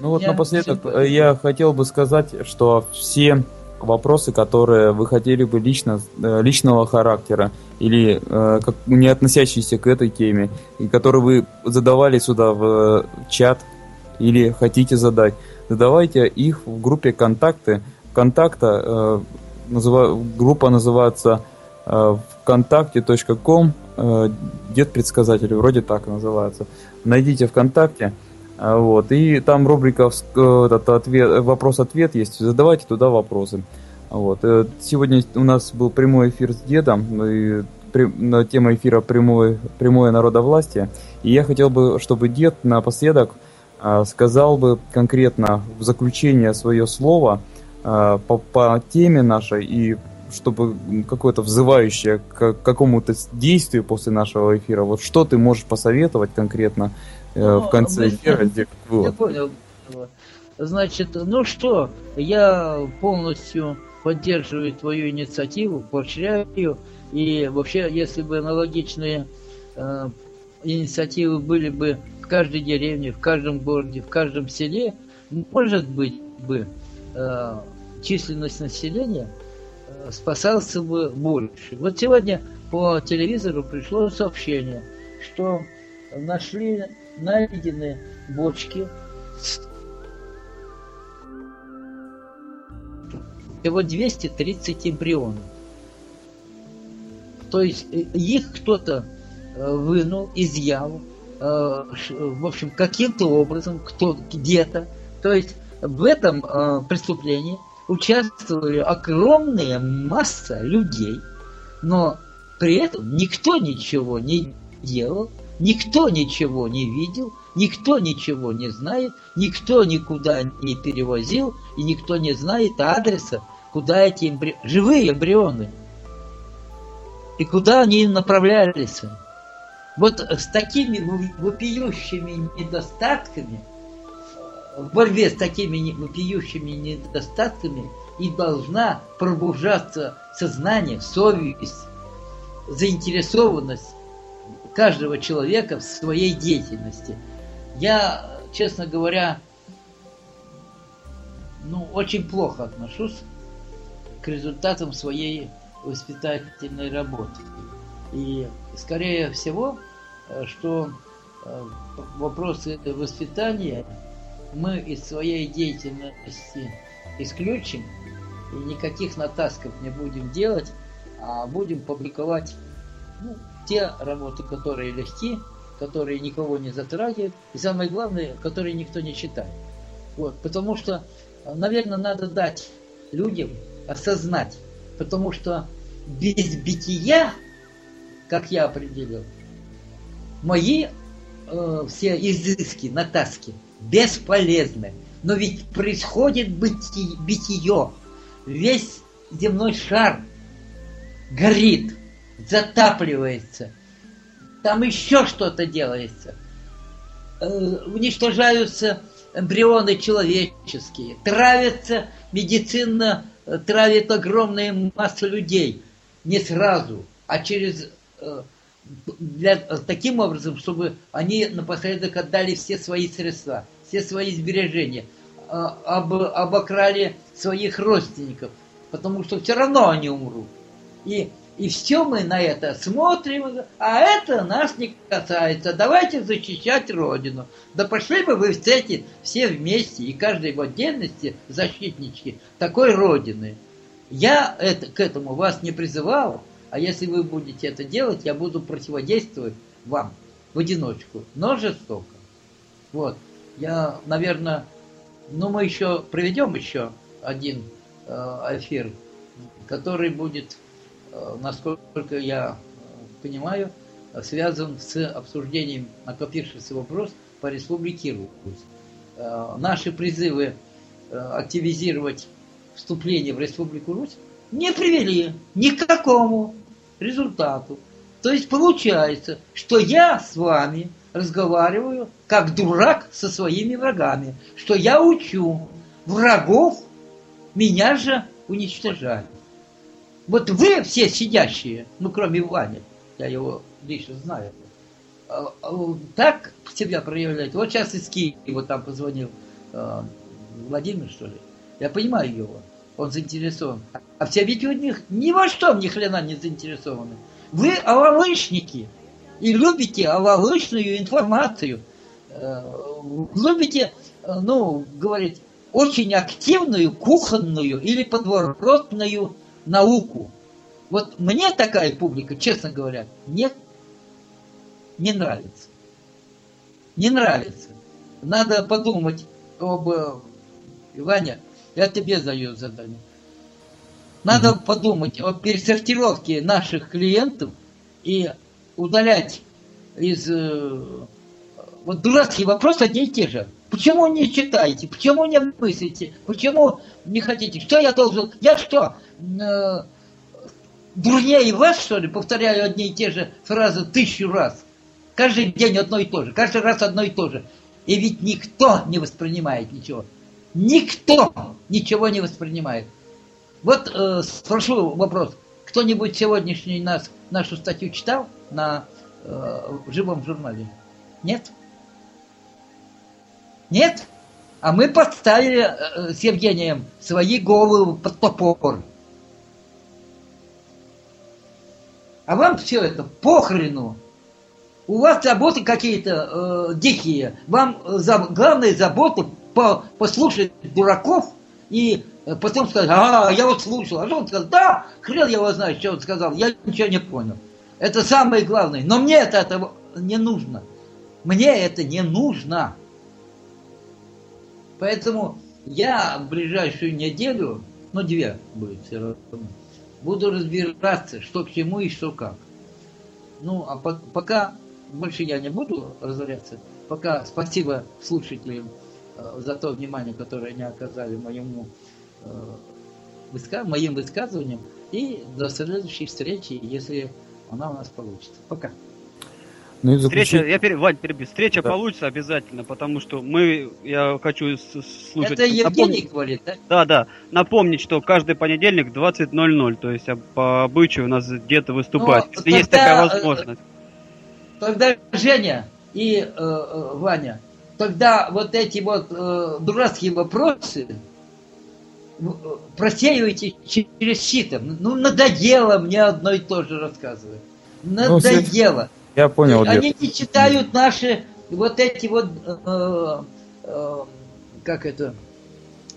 Ну вот я напоследок все... Я хотел бы сказать, что все вопросы, которые вы хотели бы лично, э, личного характера или э, как, не относящиеся к этой теме, и которые вы задавали сюда в э, чат или хотите задать, задавайте их в группе контакты. Контакта э, называ, группа называется э, вконтакте.ком э, Дед предсказатель, вроде так называется. Найдите ВКонтакте. Э, вот, и там рубрика э, вопрос-ответ есть. Задавайте туда вопросы. Вот. Э, сегодня у нас был прямой эфир с дедом, и тема эфира прямое, прямое народовластие. И я хотел бы, чтобы дед напоследок сказал бы конкретно в заключение свое слово а, по, по теме нашей и чтобы какое-то взывающее к какому-то действию после нашего эфира. Вот что ты можешь посоветовать конкретно э, ну, в конце эфира? Я, я понял. Значит, ну что, я полностью поддерживаю твою инициативу, поощряю ее. И вообще, если бы аналогичные э, инициативы были бы в каждой деревне, в каждом городе, в каждом селе, может быть бы э, численность населения э, спасался бы больше. Вот сегодня по телевизору пришло сообщение, что нашли найдены бочки с всего 230 эмбрионов. То есть э, их кто-то э, вынул, изъял, в общем, каким-то образом, кто где-то. То есть в этом преступлении участвовали огромная масса людей, но при этом никто ничего не делал, никто ничего не видел, никто ничего не знает, никто никуда не перевозил, и никто не знает адреса, куда эти эмбри... живые эмбрионы, и куда они направлялись. Вот с такими вопиющими недостатками, в борьбе с такими вопиющими недостатками и должна пробуждаться сознание, совесть, заинтересованность каждого человека в своей деятельности. Я, честно говоря, ну, очень плохо отношусь к результатам своей воспитательной работы. И скорее всего, э, что э, вопросы воспитания мы из своей деятельности исключим и никаких натасков не будем делать, а будем публиковать ну, те работы, которые легки, которые никого не затрагивают, и самое главное, которые никто не читает. Вот, потому что, наверное, надо дать людям осознать, потому что без бития, как я определил, мои э, все изыски, натаски бесполезны. Но ведь происходит бытие, битие. Весь земной шар горит, затапливается. Там еще что-то делается. Э, уничтожаются эмбрионы человеческие. Травятся медицина, э, травит огромные массы людей. Не сразу, а через э, для, таким образом, чтобы они напоследок отдали все свои средства, все свои сбережения, об, обокрали своих родственников, потому что все равно они умрут. И, и все мы на это смотрим, а это нас не касается. Давайте защищать Родину. Да пошли бы вы все, все вместе, и каждый в отдельности защитнички такой Родины. Я это, к этому вас не призывал, а если вы будете это делать, я буду противодействовать вам в одиночку, но жестоко. Вот. Я, наверное, ну мы еще проведем еще один э, эфир, который будет, э, насколько я понимаю, связан с обсуждением накопившихся вопрос по Республике Русь. Э, наши призывы активизировать вступление в Республику Русь не привели ни к какому результату. То есть получается, что я с вами разговариваю как дурак со своими врагами, что я учу врагов меня же уничтожать. Вот вы все сидящие, ну кроме Вани, я его лично знаю, а, а, так себя проявляете. Вот сейчас из Киева там позвонил э, Владимир, что ли. Я понимаю его он заинтересован. А все ведь у них ни во что ни хрена не заинтересованы. Вы оволышники и любите оволышную информацию. Э, любите, э, ну, говорить, очень активную кухонную или подворотную науку. Вот мне такая публика, честно говоря, не, не нравится. Не нравится. Надо подумать об... Э, Ваня, я тебе даю задание. Надо mm подумать о пересортировке наших клиентов и удалять из... Э, вот дурацкие вопросы одни и те же. Почему не читаете? Почему не мыслите? Почему не хотите? Что я должен? Я что, э, дурнее вас, что ли, повторяю одни и те же фразы тысячу раз? Каждый день одно и то же, каждый раз одно и то же. И ведь никто не воспринимает ничего. Никто ничего не воспринимает. Вот э, спрошу вопрос. Кто-нибудь сегодняшний нас, нашу статью читал на э, живом журнале? Нет? Нет? А мы подставили э, с Евгением свои головы под топор. А вам все это похрену. У вас заботы какие-то э, дикие. Вам за, главная забота по, послушать дураков и э, потом сказать, а, я вот слушал. А что он сказал? Да, хрен я его знаю, что он сказал. Я ничего не понял. Это самое главное. Но мне это, это не нужно. Мне это не нужно. Поэтому я в ближайшую неделю, ну две будет все равно, буду разбираться, что к чему и что как. Ну, а по пока больше я не буду разоряться. Пока спасибо слушателям за то внимание, которое они оказали моему, э, выска... моим высказываниям. И до следующей встречи, если она у нас получится. Пока. Ну и заключить... Встреча, я пере... Вань, перебью. Встреча да. получится обязательно, потому что мы, я хочу слушать... Это Евгений напомнить... говорит, да? Да, да. Напомнить, что каждый понедельник 20.00, то есть по обычаю у нас где-то выступать, ну, если тогда, есть такая возможность. Тогда Женя и э, э Ваня, тогда вот эти вот э, дурацкие вопросы э, просеивайте через сито. Ну, надоело мне одно и то же рассказывать. Ну, надоело. Ну, я понял. Они дед. не читают наши вот эти вот, э, э, как это,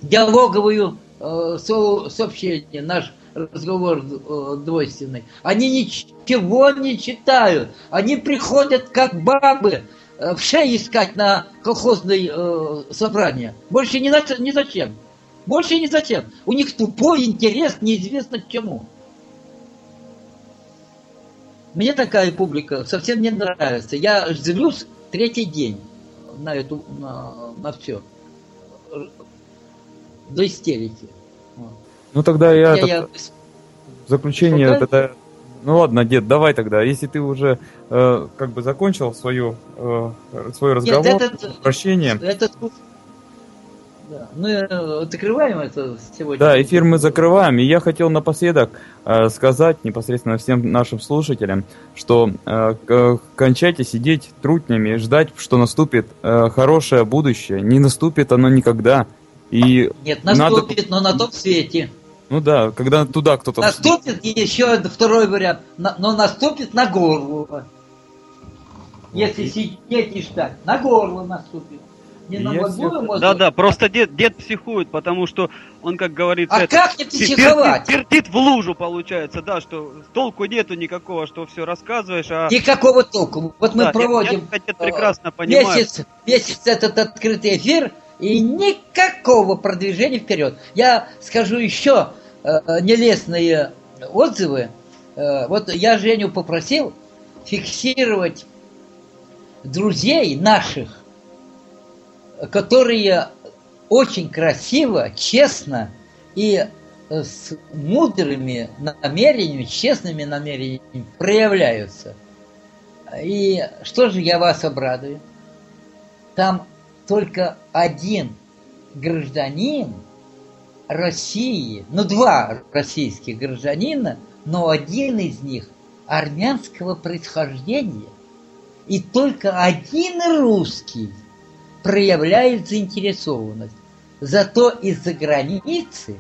диалоговую э, со, сообщение, наш разговор э, двойственный. Они ничего не читают. Они приходят как бабы э, в шею искать на колхозное э, собрание. Больше ни, на, ни зачем. Больше ни зачем. У них тупой интерес неизвестно к чему. Мне такая публика совсем не нравится. Я злюсь третий день на эту, на, на все. До истерики. Ну тогда я, Я- так- я- заключение Что-то? тогда... Ну ладно, дед, давай тогда. Если ты уже э, как бы закончил свою, э, свой разговор, этот- прощение. Это... Да. Мы э, закрываем это сегодня. Да, эфир мы закрываем. И я хотел напоследок э, сказать непосредственно всем нашим слушателям, что э, кончайте сидеть трутнями ждать, что наступит э, хорошее будущее. Не наступит оно никогда. И Нет, надо- наступит, но на том свете. Ну да, когда туда кто-то... Наступит еще второй вариант, но наступит на горло. Если сидеть и ждать, на горло наступит. Не на Я мозгу, всех- мозгу. Да-да, просто дед, дед психует, потому что он, как говорится, А это, как не психовать? пер- пердит в лужу, получается, да, что толку нету никакого, что все рассказываешь, а... Никакого толку. Вот мы Да, я- проводим я, дед, э, прекрасно понимаю. месяц, месяц этот открытый эфир, и никакого продвижения вперед. Я скажу еще э, нелестные отзывы. Э, вот я Женю попросил фиксировать друзей наших, которые очень красиво, честно и с мудрыми намерениями, честными намерениями проявляются. И что же я вас обрадую? Там только один гражданин России, ну два российских гражданина, но один из них армянского происхождения. И только один русский проявляет заинтересованность. Зато из-за границы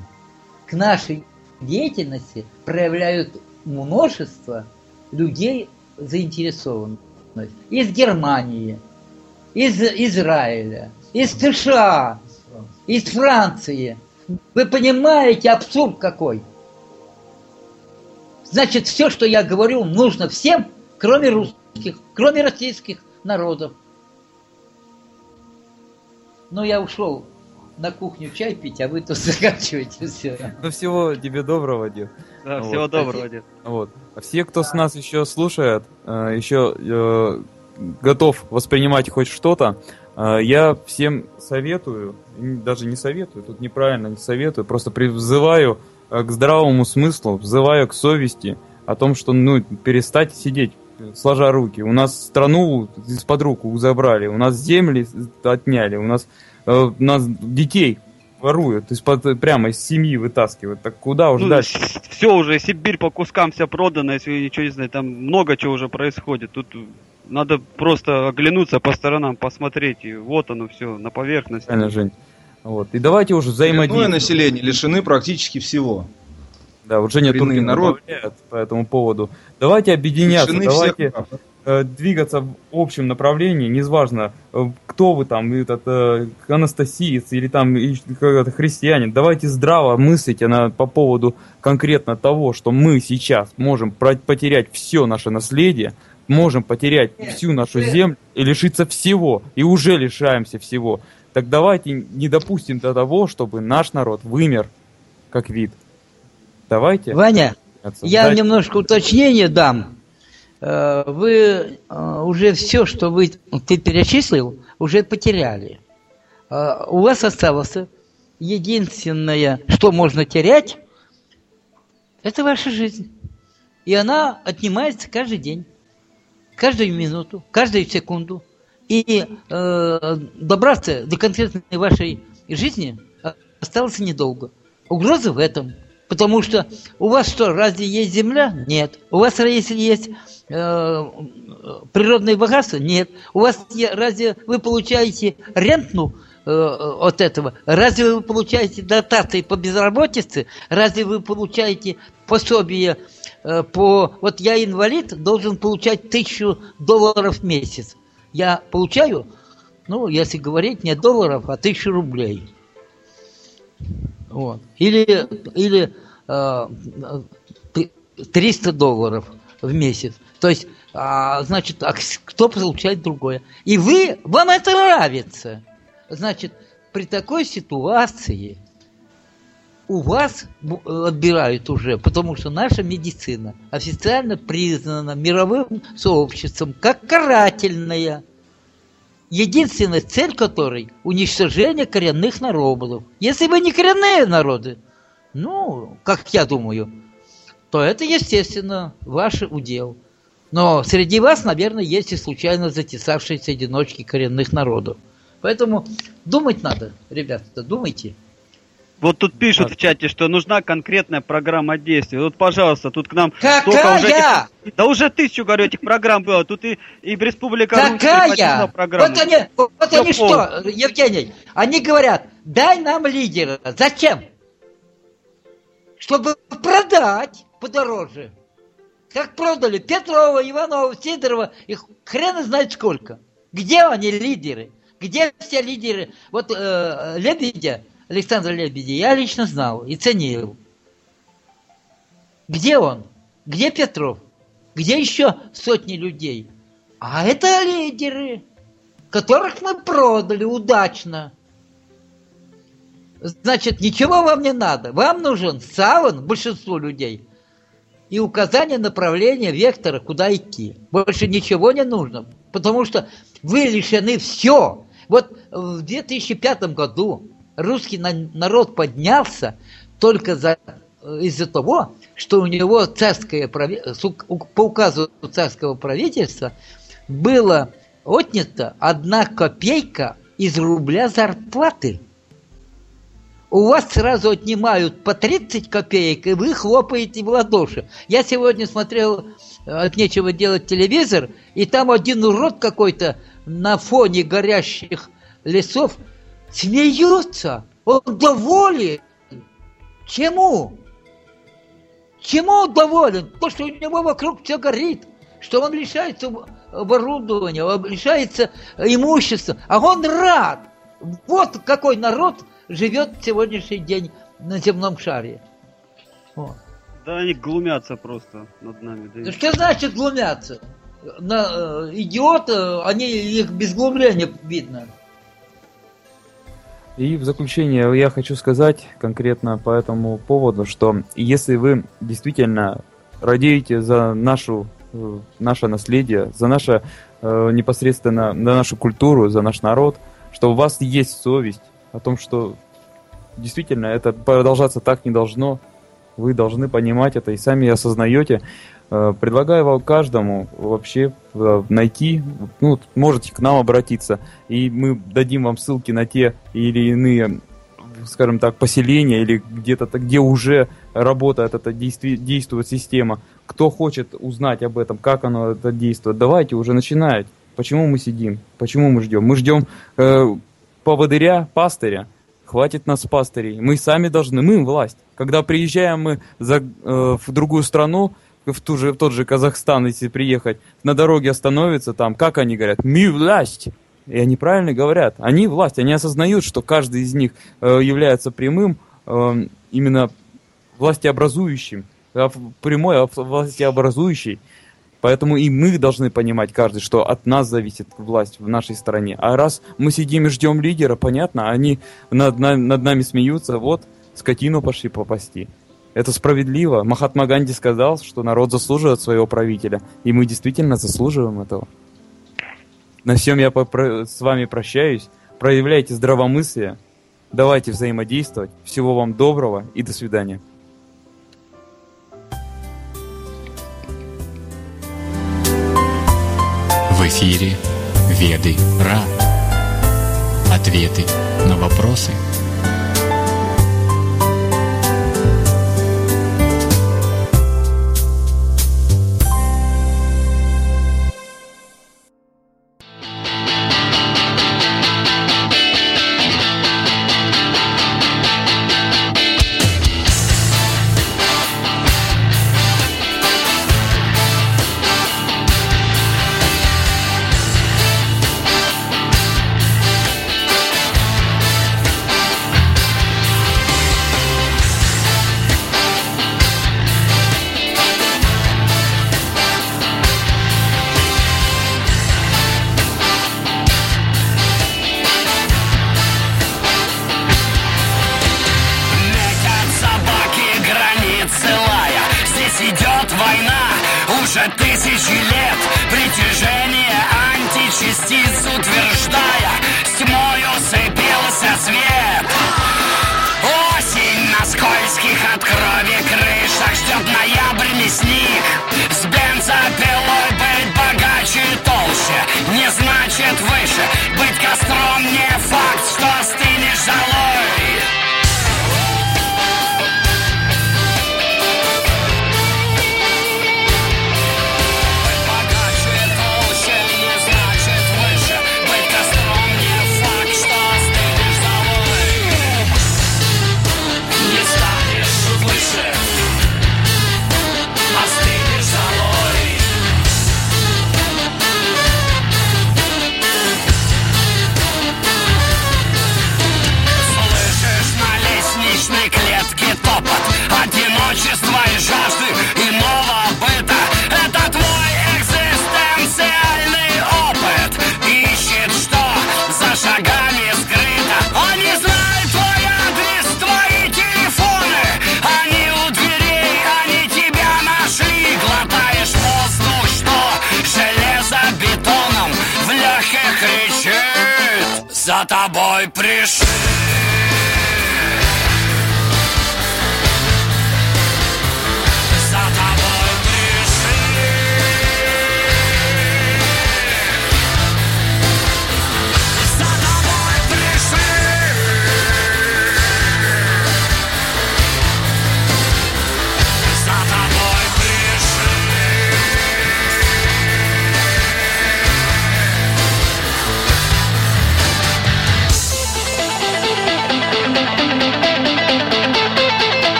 к нашей деятельности проявляют множество людей заинтересованность. Из Германии, из Израиля, из США, из Франции. Вы понимаете абсурд какой? Значит, все, что я говорю, нужно всем, кроме русских, кроме российских народов. Но я ушел на кухню чай пить, а вы тут <laughs> заканчиваете все. Ну всего тебе доброго, дед. Да, Вот, всего спасибо. доброго, дед. Вот. А Все, кто с нас еще слушает, э, еще э, готов воспринимать хоть что-то, э, я всем советую, даже не советую, тут неправильно не советую, просто призываю э, к здравому смыслу, взываю к совести о том, что ну, перестать сидеть э, сложа руки. У нас страну из-под рук забрали, у нас земли отняли, у нас, у нас детей воруют, из-под, прямо из семьи вытаскивают. Так куда уже дальше? все Ну, уже, Сибирь по кускам вся продана, если ничего не знаете, там много чего уже происходит. Тут надо просто оглянуться по сторонам, посмотреть, и вот оно все на поверхности. Правильно, Жень. Вот. И давайте уже взаимодействовать. население лишены практически всего. Да, вот Женя Туркин народ. по этому поводу. Давайте объединяться, Лишены всех давайте прав. э, двигаться в общем направлении, неважно, э, кто вы там, этот э, анастасиец или там какой-то христианин, давайте здраво мыслить она по поводу конкретно того, что мы сейчас можем потерять все наше наследие, можем потерять всю нашу землю и лишиться всего, и уже лишаемся всего. Так давайте не допустим до того, чтобы наш народ вымер как вид. Давайте. Ваня, я Дайте- немножко уточнение дам. Э, Вы э, уже все, что вы ты перечислил, уже потеряли. Э, У вас осталось единственное, что можно терять, это ваша жизнь. И она отнимается каждый день, каждую минуту, каждую секунду. И э, добраться до конкретной вашей жизни осталось недолго. Угроза в этом. Потому что у вас что, разве есть земля? Нет. У вас если есть э, природные богатства? Нет. У вас разве вы получаете рентну э, от этого? Разве вы получаете дотации по безработице? Разве вы получаете пособие по... Вот я инвалид, должен получать тысячу долларов в месяц. Я получаю, ну, если говорить, не долларов, а тысячу рублей. Вот. Или, или э, ты- 300 долларов в месяц. То есть, а, значит, а кто получает другое? И вы, вам это нравится. Значит, при такой ситуации у вас отбирают уже, потому что наша медицина официально признана мировым сообществом как карательная. Единственная цель которой – уничтожение коренных народов. Если вы не коренные народы, ну, как я думаю, то это, естественно, ваш удел. Но среди вас, наверное, есть и случайно затесавшиеся одиночки коренных народов. Поэтому думать надо, ребята, думайте. Вот тут пишут в чате, что нужна конкретная программа действий. Вот, пожалуйста, тут к нам столько уже Какая? этих- Да уже тысячу, говорю, этих программ было. Тут и, и в Республика Какая? Вот они, вот они что, Евгений, они говорят, дай нам лидера. Зачем? Чтобы продать подороже. Как продали Петрова, Иванова, Сидорова, их хрен знает сколько. Где они лидеры? Где все лидеры? Вот э, Лебедя, Александра Лебедя, я лично знал и ценил. Где он? Где Петров? Где еще сотни людей? А это лидеры, которых мы продали удачно. Значит, ничего вам не надо. Вам нужен саван, большинству людей, и указание направления, вектора, куда идти. Больше ничего не нужно, потому что вы лишены все. Вот в 2005 году русский на- народ поднялся только за, из-за того, что у него царское по указу царского правительства было отнято одна копейка из рубля зарплаты. У вас сразу отнимают по 30 копеек, и вы хлопаете в ладоши. Я сегодня смотрел э, от нечего делать телевизор, и там один урод какой-то на фоне горящих лесов смеется. Он доволен. Чему? Чему он доволен? То, что у него вокруг все горит, что он лишается оборудования, лишается имущества, а он рад. Вот какой народ живет сегодняшний день на земном шаре. Вот. Да они глумятся просто над нами. да Ну, Что значит глумятся? На, э, идиоты, они их без глумления видно. И в заключение я хочу сказать конкретно по этому поводу, что если вы действительно радеете за нашу, э, наше наследие, за наше э, непосредственно, за нашу культуру, за наш народ, что у вас есть совесть о том, что действительно это продолжаться так не должно, вы должны понимать это и сами осознаете. Э, Предлагаю вам каждому вообще э, найти, ну, можете к нам обратиться, и мы дадим вам ссылки на те или иные, скажем так, поселения или где-то, где уже работает эта действует система. Кто хочет узнать об этом, как оно это действует, давайте уже начинать. Почему мы сидим? Почему мы ждем? Мы ждем э, поводыря, пастыря. Хватит нас пастырей. Мы сами должны, мы власть. Когда приезжаем мы за, э, в другую страну, в, ту же, в тот же Казахстан, если приехать, на дороге остановиться там, как они говорят? Мы власть. И они правильно говорят. Они власть. Они осознают, что каждый из них э, является прямым э, именно властеобразующим. в- Прямой а, властеобразующий. Поэтому и мы должны понимать каждый, что от нас зависит власть в нашей стране. А раз мы сидим и ждем лидера, понятно, они над, на- над нами смеются, вот, скотину пошли попасти. Это справедливо. Махатма Ганди сказал, что народ заслуживает своего правителя, и мы действительно заслуживаем этого. На всем я с вами прощаюсь. Проявляйте здравомыслие, давайте взаимодействовать. Всего вам доброго и до свидания. В эфире Веды Ра. Ответы на вопросы –